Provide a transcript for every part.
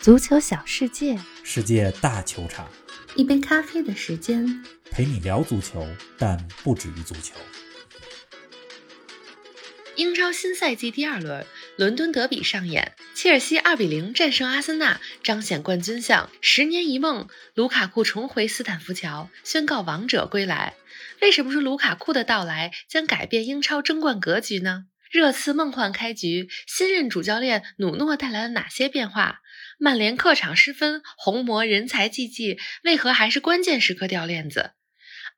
足球小世界，世界大球场，一杯咖啡的时间。陪你聊足球，但不止于足球。英超新赛季第二轮，伦敦德比上演，切尔西二比零战胜阿森纳，彰显冠军相。十年一梦，卢卡库重回斯坦福桥，宣告王者归来。为什么说卢卡库的到来将改变英超争冠格局呢？热刺梦幻开局，新任主教练努诺带来了哪些变化？曼联客场失分，红魔人才济济，为何还是关键时刻掉链子？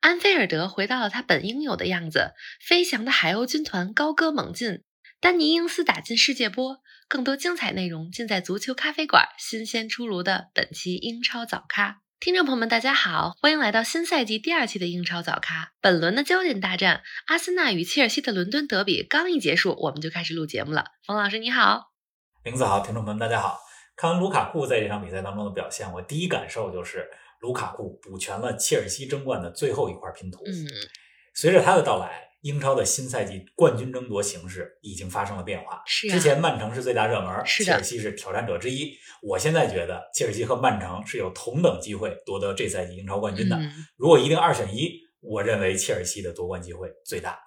安菲尔德回到了他本应有的样子，飞翔的海鸥军团高歌猛进，丹尼因斯打进世界波。更多精彩内容尽在足球咖啡馆，新鲜出炉的本期英超早咖。听众朋友们，大家好，欢迎来到新赛季第二期的英超早咖。本轮的焦点大战，阿森纳与切尔西的伦敦德比刚一结束，我们就开始录节目了。冯老师你好，林子好，听众朋友们大家好。看完卢卡库在这场比赛当中的表现，我第一感受就是。卢卡库补全了切尔西争冠的最后一块拼图。嗯，随着他的到来，英超的新赛季冠军争夺形势已经发生了变化。是，之前曼城是最大热门，是切尔西是挑战者之一。我现在觉得切尔西和曼城是有同等机会夺得这赛季英超冠军的。如果一定二选一，我认为切尔西的夺冠机会最大。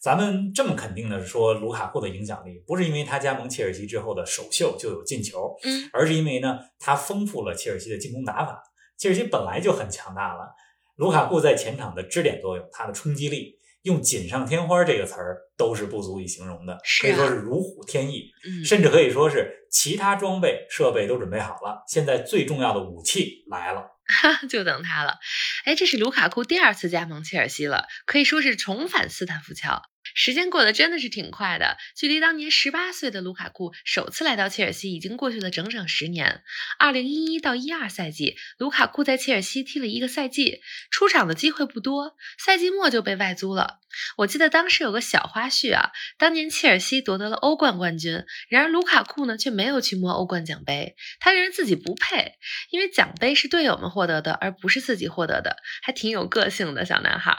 咱们这么肯定的说，卢卡库的影响力不是因为他加盟切尔西之后的首秀就有进球，嗯，而是因为呢，他丰富了切尔西的进攻打法。切尔西本来就很强大了，卢卡库在前场的支点作用，他的冲击力，用“锦上添花”这个词儿都是不足以形容的，可以说是如虎添翼，甚至可以说是其他装备设备都准备好了，现在最重要的武器来了，就等他了。哎，这是卢卡库第二次加盟切尔西了，可以说是重返斯坦福桥。时间过得真的是挺快的，距离当年十八岁的卢卡库首次来到切尔西已经过去了整整十年。二零一一到一二赛季，卢卡库在切尔西踢了一个赛季，出场的机会不多，赛季末就被外租了。我记得当时有个小花絮啊，当年切尔西夺得了欧冠冠军，然而卢卡库呢却没有去摸欧冠奖杯，他认为自己不配，因为奖杯是队友们获得的，而不是自己获得的，还挺有个性的小男孩。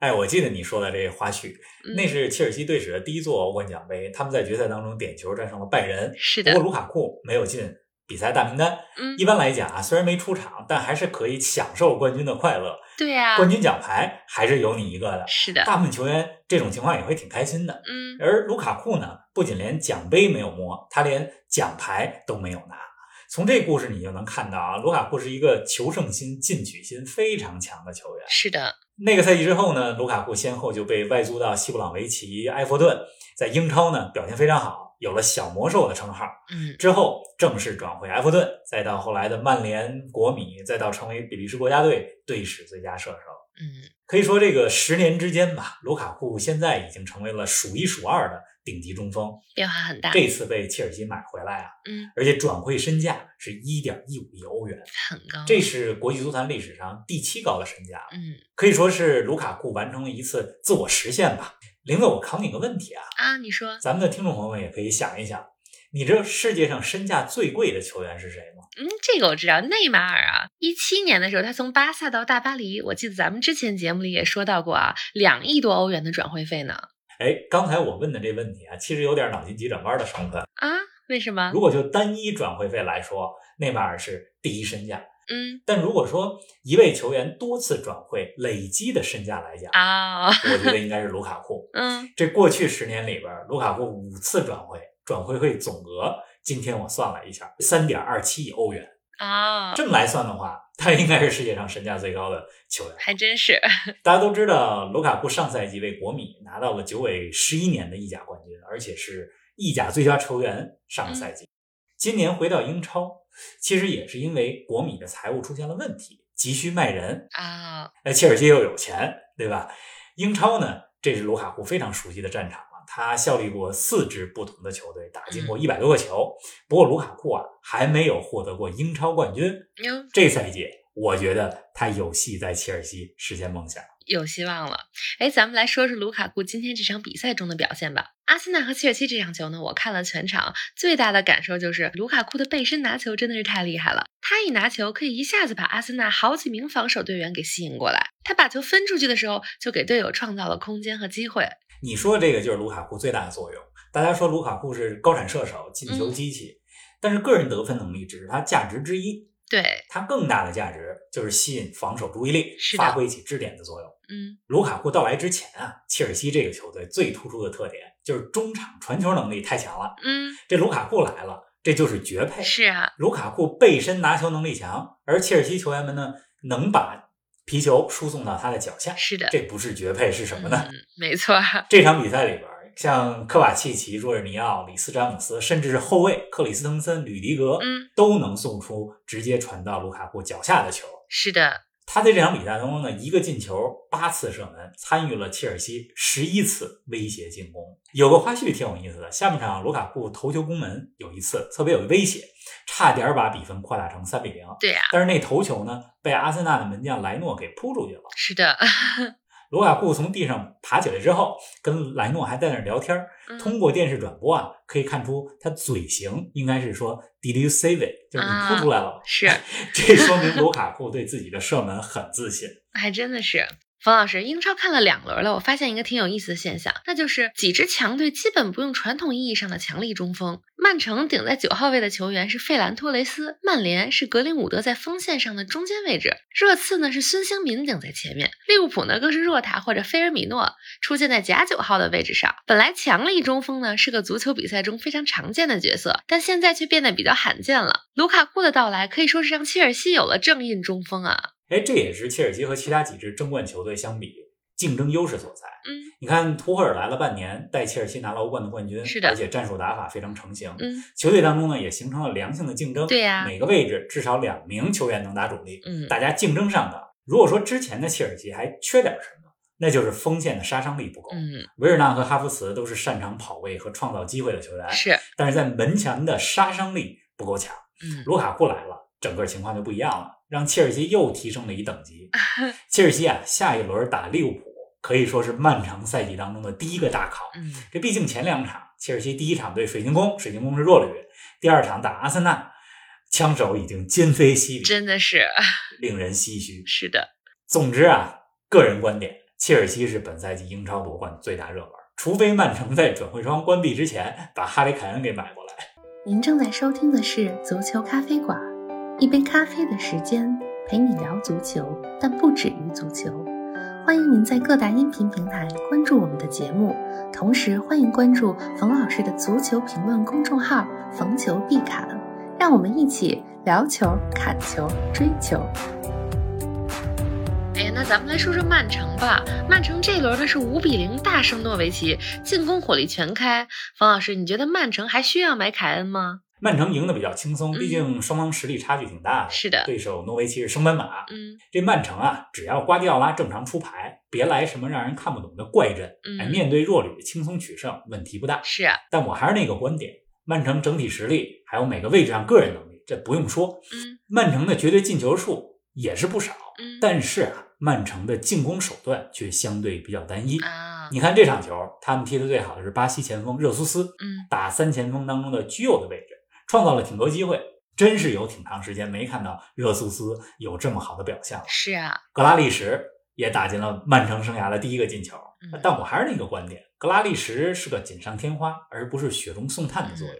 哎，我记得你说的这花絮，那是切尔西队史的第一座欧冠奖杯。他们在决赛当中点球战胜了拜仁，是的。不过卢卡库没有进比赛大名单。嗯，一般来讲啊，虽然没出场，但还是可以享受冠军的快乐。对呀，冠军奖牌还是有你一个的。是的，大部分球员这种情况也会挺开心的。嗯，而卢卡库呢，不仅连奖杯没有摸，他连奖牌都没有拿。从这故事你就能看到啊，卢卡库是一个求胜心、进取心非常强的球员。是的。那个赛季之后呢，卢卡库先后就被外租到西布朗维奇、埃弗顿，在英超呢表现非常好，有了“小魔兽”的称号。嗯，之后正式转回埃弗顿，再到后来的曼联、国米，再到成为比利时国家队队史最佳射手。嗯，可以说这个十年之间吧，卢卡库现在已经成为了数一数二的顶级中锋，变化很大。这次被切尔西买回来啊，嗯，而且转会身价是一点一五亿欧元，很高，这是国际足坛历史上第七高的身价。嗯，可以说是卢卡库完成了一次自我实现吧。林子，我考你个问题啊，啊，你说，咱们的听众朋友们也可以想一想，你知道世界上身价最贵的球员是谁吗？嗯，这个我知道，内马尔啊，一七年的时候他从巴萨到大巴黎，我记得咱们之前节目里也说到过啊，两亿多欧元的转会费呢。哎，刚才我问的这问题啊，其实有点脑筋急转弯的成分啊？为什么？如果就单一转会费来说，内马尔是第一身价。嗯，但如果说一位球员多次转会累积的身价来讲啊，我觉得应该是卢卡库。嗯，这过去十年里边，卢卡库五次转会，转会费总额，今天我算了一下，三点二七亿欧元。啊，这么来算的话，他应该是世界上身价最高的球员，还真是。大家都知道，卢卡库上赛季为国米拿到了九尾十一年的意甲冠军，而且是意甲最佳球员。上个赛季，今年回到英超，其实也是因为国米的财务出现了问题，急需卖人啊。那切尔西又有钱，对吧？英超呢，这是卢卡库非常熟悉的战场。他效力过四支不同的球队，打进过一百多个球。不过卢卡库啊，还没有获得过英超冠军。这赛季，我觉得他有戏在切尔西实现梦想，有希望了。哎，咱们来说说卢卡库今天这场比赛中的表现吧。阿森纳和切尔西这场球呢，我看了全场，最大的感受就是卢卡库的背身拿球真的是太厉害了。他一拿球，可以一下子把阿森纳好几名防守队员给吸引过来。他把球分出去的时候，就给队友创造了空间和机会。你说的这个就是卢卡库最大的作用。大家说卢卡库是高产射手、进球机器，但是个人得分能力只是他价值之一，对，他更大的价值就是吸引防守注意力发挥起支点的作用。嗯，卢卡库到来之前啊，切尔西这个球队最突出的特点就是中场传球能力太强了。嗯，这卢卡库来了，这就是绝配。是啊，卢卡库背身拿球能力强，而切尔西球员们呢，能把皮球输送到他的脚下。是的，这不是绝配是什么呢？嗯，没错，这场比赛里边，像科瓦契奇、若尔尼奥、里斯詹姆斯，甚至是后卫克里斯滕森、吕迪格，嗯，都能送出直接传到卢卡库脚下的球。是的，他在这场比赛当中呢，一个进球，八次射门，参与了切尔西十一次威胁进攻。有个花絮挺有意思的，下半场卢卡库头球攻门有一次特别有威胁，差点把比分扩大成三比零。对呀、但是那头球呢，被阿森纳的门将莱诺给扑出去了。是的，卢卡库从地上爬起来之后，跟莱诺还在那儿聊天儿。嗯通过电视转播啊，可以看出他嘴型应该是说 “Did you save it？” 就是你扑出来了吧？是，这说明卢卡库对自己的射门很自信。还真的是。冯老师，英超看了两轮了，我发现一个挺有意思的现象，那就是几支强队基本不用传统意义上的强力中锋。曼城顶在九号位的球员是费兰托雷斯，曼联是格林伍德在锋线上的中间位置，热刺呢是孙兴民顶在前面，利物浦呢更是若塔或者菲尔米诺出现在假九号的位置上。本来强力中锋呢是个足球比赛中非常常见的角色，但现在却变得比较罕见了。卢卡库的到来可以说是让切尔西有了正印中锋啊。哎，这也是切尔西和其他几支争冠球队相比竞争优势所在。嗯你看，图赫尔来了半年，带切尔西拿了欧冠的冠军，是的而且战术打法非常成型。嗯，球队当中呢，也形成了良性的竞争。对呀每个位置至少两名球员能打主力，嗯大家竞争上档。如果说之前的切尔西还缺点什么，那就是锋线的杀伤力不够。嗯，维尔纳和哈弗茨都是擅长跑位和创造机会的球员，是，但是在门前的杀伤力不够强。嗯，卢卡库来了，整个情况就不一样了，让切尔西又提升了一等级。切尔西啊，下一轮打利物浦可以说是漫长赛季当中的第一个大考。嗯，这毕竟前两场，切尔西第一场对水晶宫，水晶宫是弱旅；第二场打阿森纳，枪手已经今非昔比，真的是，令人唏嘘。是的，总之啊，个人观点，切尔西是本赛季英超夺冠最大热门，除非曼城在转会窗关闭之前把哈里凯恩给买过来。您正在收听的是足球咖啡馆，一杯咖啡的时间陪你聊足球，但不止于足球。欢迎您在各大音频平台关注我们的节目，同时欢迎关注冯老师的足球评论公众号“逢球必侃”，让我们一起聊球、砍球、追球。哎呀，那咱们来说说曼城吧。曼城这轮呢是五比零大胜诺维奇，进攻火力全开。冯老师，你觉得曼城还需要买凯恩吗？曼城赢得比较轻松，嗯毕竟双方实力差距挺大的。是的对手诺维奇是升班马。嗯这曼城啊，只要瓜迪奥拉正常出牌，别来什么让人看不懂的怪阵，嗯哎，面对弱旅轻松取胜，问题不大。是啊，但我还是那个观点，曼城整体实力还有每个位置上个人能力，这不用说。嗯曼城的绝对进球数也是不少，嗯但是啊，曼城的进攻手段却相对比较单一。啊，你看这场球，他们踢得最好的是巴西前锋热苏斯，嗯打三前锋当中的居右的位置，创造了挺多机会。真是有挺长时间没看到热苏斯有这么好的表现了。是啊，格拉利什也打进了曼城生涯的第一个进球。嗯但我还是那个观点，格拉利什是个锦上添花，而不是雪中送炭的作用。嗯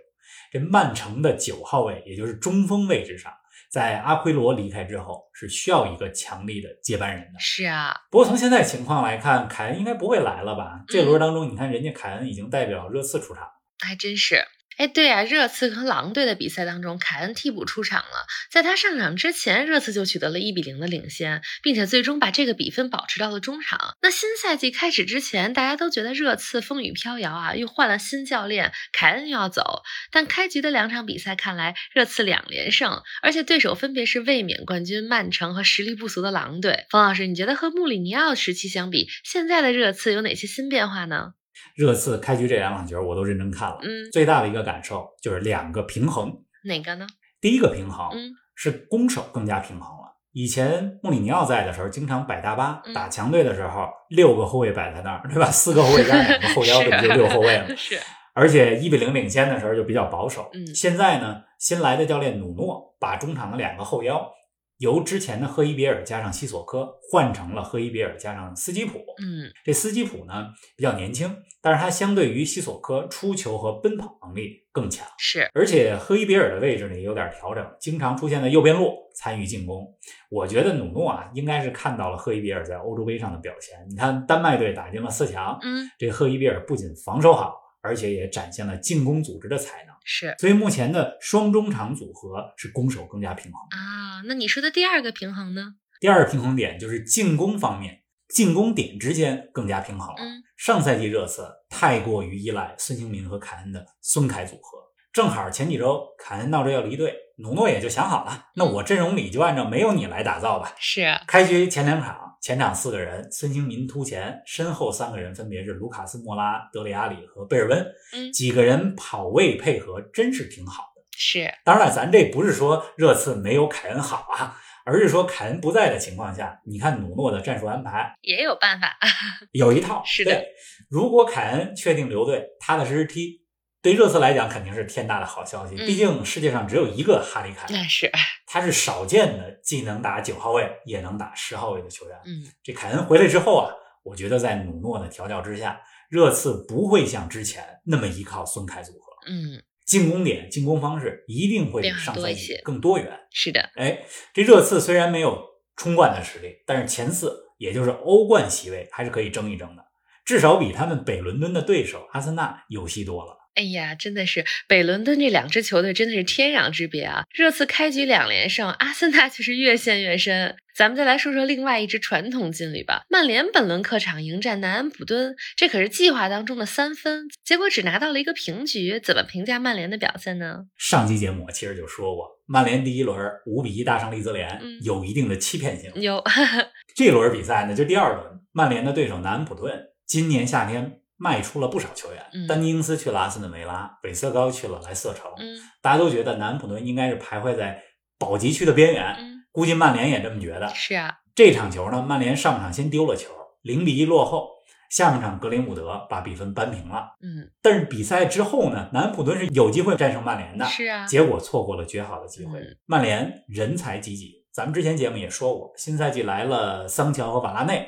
这曼城的九号位，也就是中锋位置上，在阿奎罗离开之后，是需要一个强力的接班人的。是啊，不过从现在情况来看，凯恩应该不会来了吧？这嗯轮当中，你看人家凯恩已经代表热刺出场。还真是。哎，对啊，热刺和狼队的比赛当中，凯恩替补出场了。在他上场之前，热刺就取得了一比零的领先，并且最终把这个比分保持到了中场。那新赛季开始之前，大家都觉得热刺风雨飘摇啊，又换了新教练，凯恩又要走。但开局的两场比赛看来，热刺两连胜，而且对手分别是卫冕冠军曼城和实力不俗的狼队。冯老师，你觉得和穆里尼奥时期相比，现在的热刺有哪些新变化呢？热刺开局这两场球我都认真看了，嗯，最大的一个感受就是两个平衡。哪个呢？第一个平衡嗯是攻守更加平衡了。以前穆里尼奥在的时候，经常摆大巴，嗯打强队的时候，六个后卫摆在那儿，对吧？四个后卫加两个后腰，这不就六后卫了？是，而且一比零领先的时候就比较保守。嗯现在呢，新来的教练努诺把中场的两个后腰由之前的赫伊别尔加上西索科换成了赫伊别尔加上斯基普。嗯这斯基普呢比较年轻，但是他相对于西索科出球和奔跑能力更强。是，而且赫伊别尔的位置呢也有点调整，经常出现在右边路参与进攻。我觉得努诺啊应该是看到了赫伊别尔在欧洲杯上的表现。你看丹麦队打进了四强，嗯这赫伊别尔不仅防守好，而且也展现了进攻组织的才能。是所以目前的双中场组合是攻守更加平衡。啊。那你说的第二个平衡呢？第二个平衡点就是进攻方面，进攻点之间更加平衡了。嗯上赛季热刺太过于依赖孙兴民和凯恩的孙凯组合，正好前几周凯恩闹着要离队，努诺也就想好了，那我阵容里就按照没有你来打造吧。是啊开局前两场，前场四个人，孙兴民突前，身后三个人分别是卢卡斯·莫拉、德里阿里和贝尔温，嗯几个人跑位配合真是挺好的。是，当然了，咱这不是说热刺没有凯恩好啊，而是说凯恩不在的情况下，你看努诺的战术安排也有办法。有一套。是的对，如果凯恩确定留队，踏踏实实踢，对热刺来讲肯定是天大的好消息。嗯毕竟世界上只有一个哈里凯恩，那是，他是少见的既能打九号位也能打十号位的球员。嗯这凯恩回来之后啊，我觉得在努诺的调教之下，热刺不会像之前那么依靠孙凯组合，嗯，进攻点、进攻方式一定会比上赛季更多元。是的，哎，这热刺虽然没有冲冠的实力，但是前四，也就是欧冠席位还是可以争一争的，至少比他们北伦敦的对手阿森纳有戏多了。哎呀，真的是北伦敦这两支球队真的是天壤之别啊！热刺开局两连胜，阿森纳却是越陷越深。咱们再来说说另外一支传统劲旅吧。曼联本轮客场迎战南安普敦，这可是计划当中的三分，结果只拿到了一个平局。怎么评价曼联的表现呢？上期节目我其实就说过，曼联第一轮五比一大胜利兹联嗯，有一定的欺骗性。有，这轮比赛呢，就第二轮，曼联的对手南安普顿今年夏天卖出了不少球员，嗯丹尼英斯去了阿森纳维拉，韦瑟高去了莱斯特城，嗯大家都觉得南安普顿应该是徘徊在保级区的边缘，嗯，估计曼联也这么觉得。是啊，这场球呢，曼联上半场先丢了球，零比一落后。下半场格林伍德把比分扳平了，嗯，但是比赛之后呢，南安普顿是有机会战胜曼联的，是啊，结果错过了绝好的机会。嗯曼联人才济济，咱们之前节目也说过，新赛季来了桑乔和瓦拉内，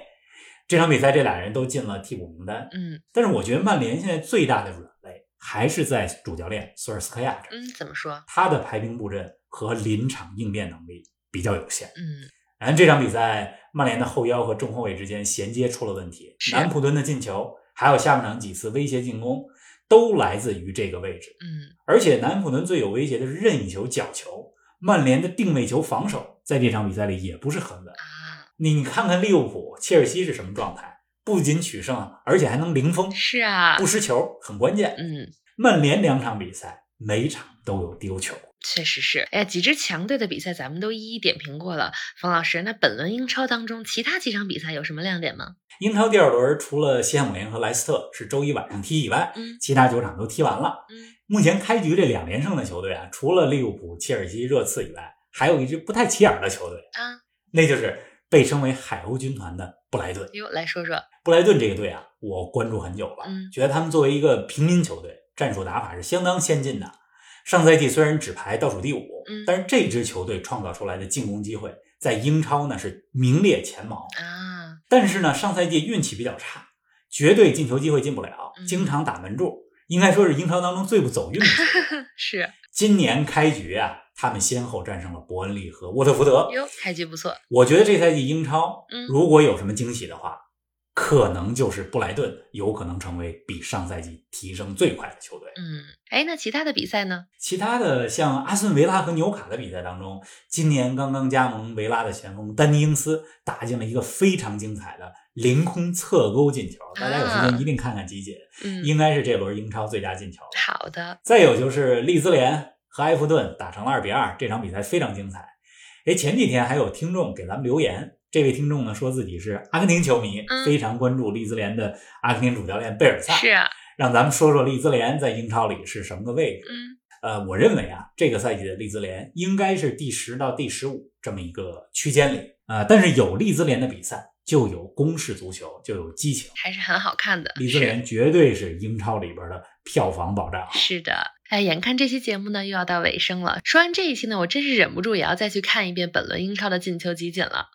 这场比赛这俩人都进了替补名单。嗯但是我觉得曼联现在最大的软肋还是在主教练索尔斯克亚这儿，嗯，怎么说？他的排兵布阵和临场应变能力比较有限。嗯然后这场比赛，曼联的后腰和中后卫之间衔接出了问题，南普敦的进球，还有下半场几次威胁进攻，都来自于这个位置。嗯而且南普敦最有威胁的是任意球、角球，曼联的定位球防守在这场比赛里也不是很稳。啊，你你看看利物浦、切尔西是什么状态？不仅取胜，而且还能零封，是啊不，失球，很关键。嗯。曼联两场比赛，每场都有丢球。确实是，哎呀，几支强队的比赛咱们都一一点评过了。冯老师，那本轮英超当中其他几场比赛有什么亮点吗？英超第二轮除了西汉姆联和莱斯特是周一晚上踢以外，嗯其他九场都踢完了。嗯目前开局这两连胜的球队啊，除了利物浦、切尔西、热刺以外，还有一支不太起眼的球队，啊，那就是被称为海鸥军团的布莱顿。哟，来说说，布莱顿这个队啊，我关注很久了，嗯觉得他们作为一个平民球队，战术打法是相当先进的。上赛季虽然只排倒数第五，嗯但是这支球队创造出来的进攻机会，在英超呢是名列前茅。啊，但是呢，上赛季运气比较差，绝对进球机会进不了，嗯经常打门柱，应该说是英超当中最不走运的。是今年开局啊，他们先后战胜了伯恩利和沃特福德。哟，开局不错，我觉得这赛季英超嗯如果有什么惊喜的话，可能就是布莱顿有可能成为比上赛季提升最快的球队。嗯，哎，那其他的比赛呢？其他的像阿斯顿维拉和纽卡的比赛当中，今年刚刚加盟维拉的前锋丹尼英斯打进了一个非常精彩的凌空侧勾进球，大家有时间一定看看集锦，嗯，应该是这轮英超最佳进球。好的，再有就是利兹联和埃弗顿打成了二比二，这场比赛非常精彩。哎，前几天还有听众给咱们留言，这位听众呢说自己是阿根廷球迷，嗯非常关注利兹联的阿根廷主教练贝尔萨，是啊，让咱们说说利兹联在英超里是什么个位置。嗯呃，我认为啊，这个赛季的利兹联应该是第十到第十五这么一个区间里啊、呃但是有利兹联的比赛就有攻势足球，就有激情。还是很好看的。利兹联绝对是英超里边的票房保障。是是的，哎，眼看这期节目呢又要到尾声了，说完这一期呢，我真是忍不住也要再去看一遍本轮英超的进球集锦了。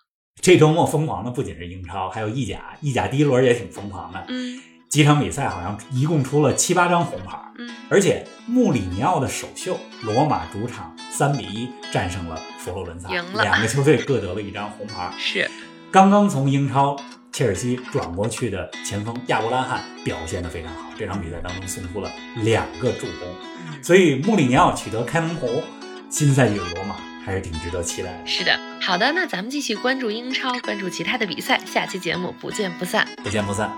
这周末疯狂的不仅是英超，还有意甲，意甲第一轮也挺疯狂的。嗯几场比赛好像一共出了七八张红牌，嗯，而且穆里尼奥的首秀，罗马主场三比一战胜了佛罗伦萨，赢了两个球队各得了一张红牌。是刚刚从英超切尔西转过去的前锋亚伯拉罕表现得非常好，这场比赛当中送出了两个助攻，所以穆里尼奥取得开门红，新赛季的罗马还是挺值得期待的。是的，好的，那咱们继续关注英超，关注其他的比赛，下期节目不见不散。不见不散。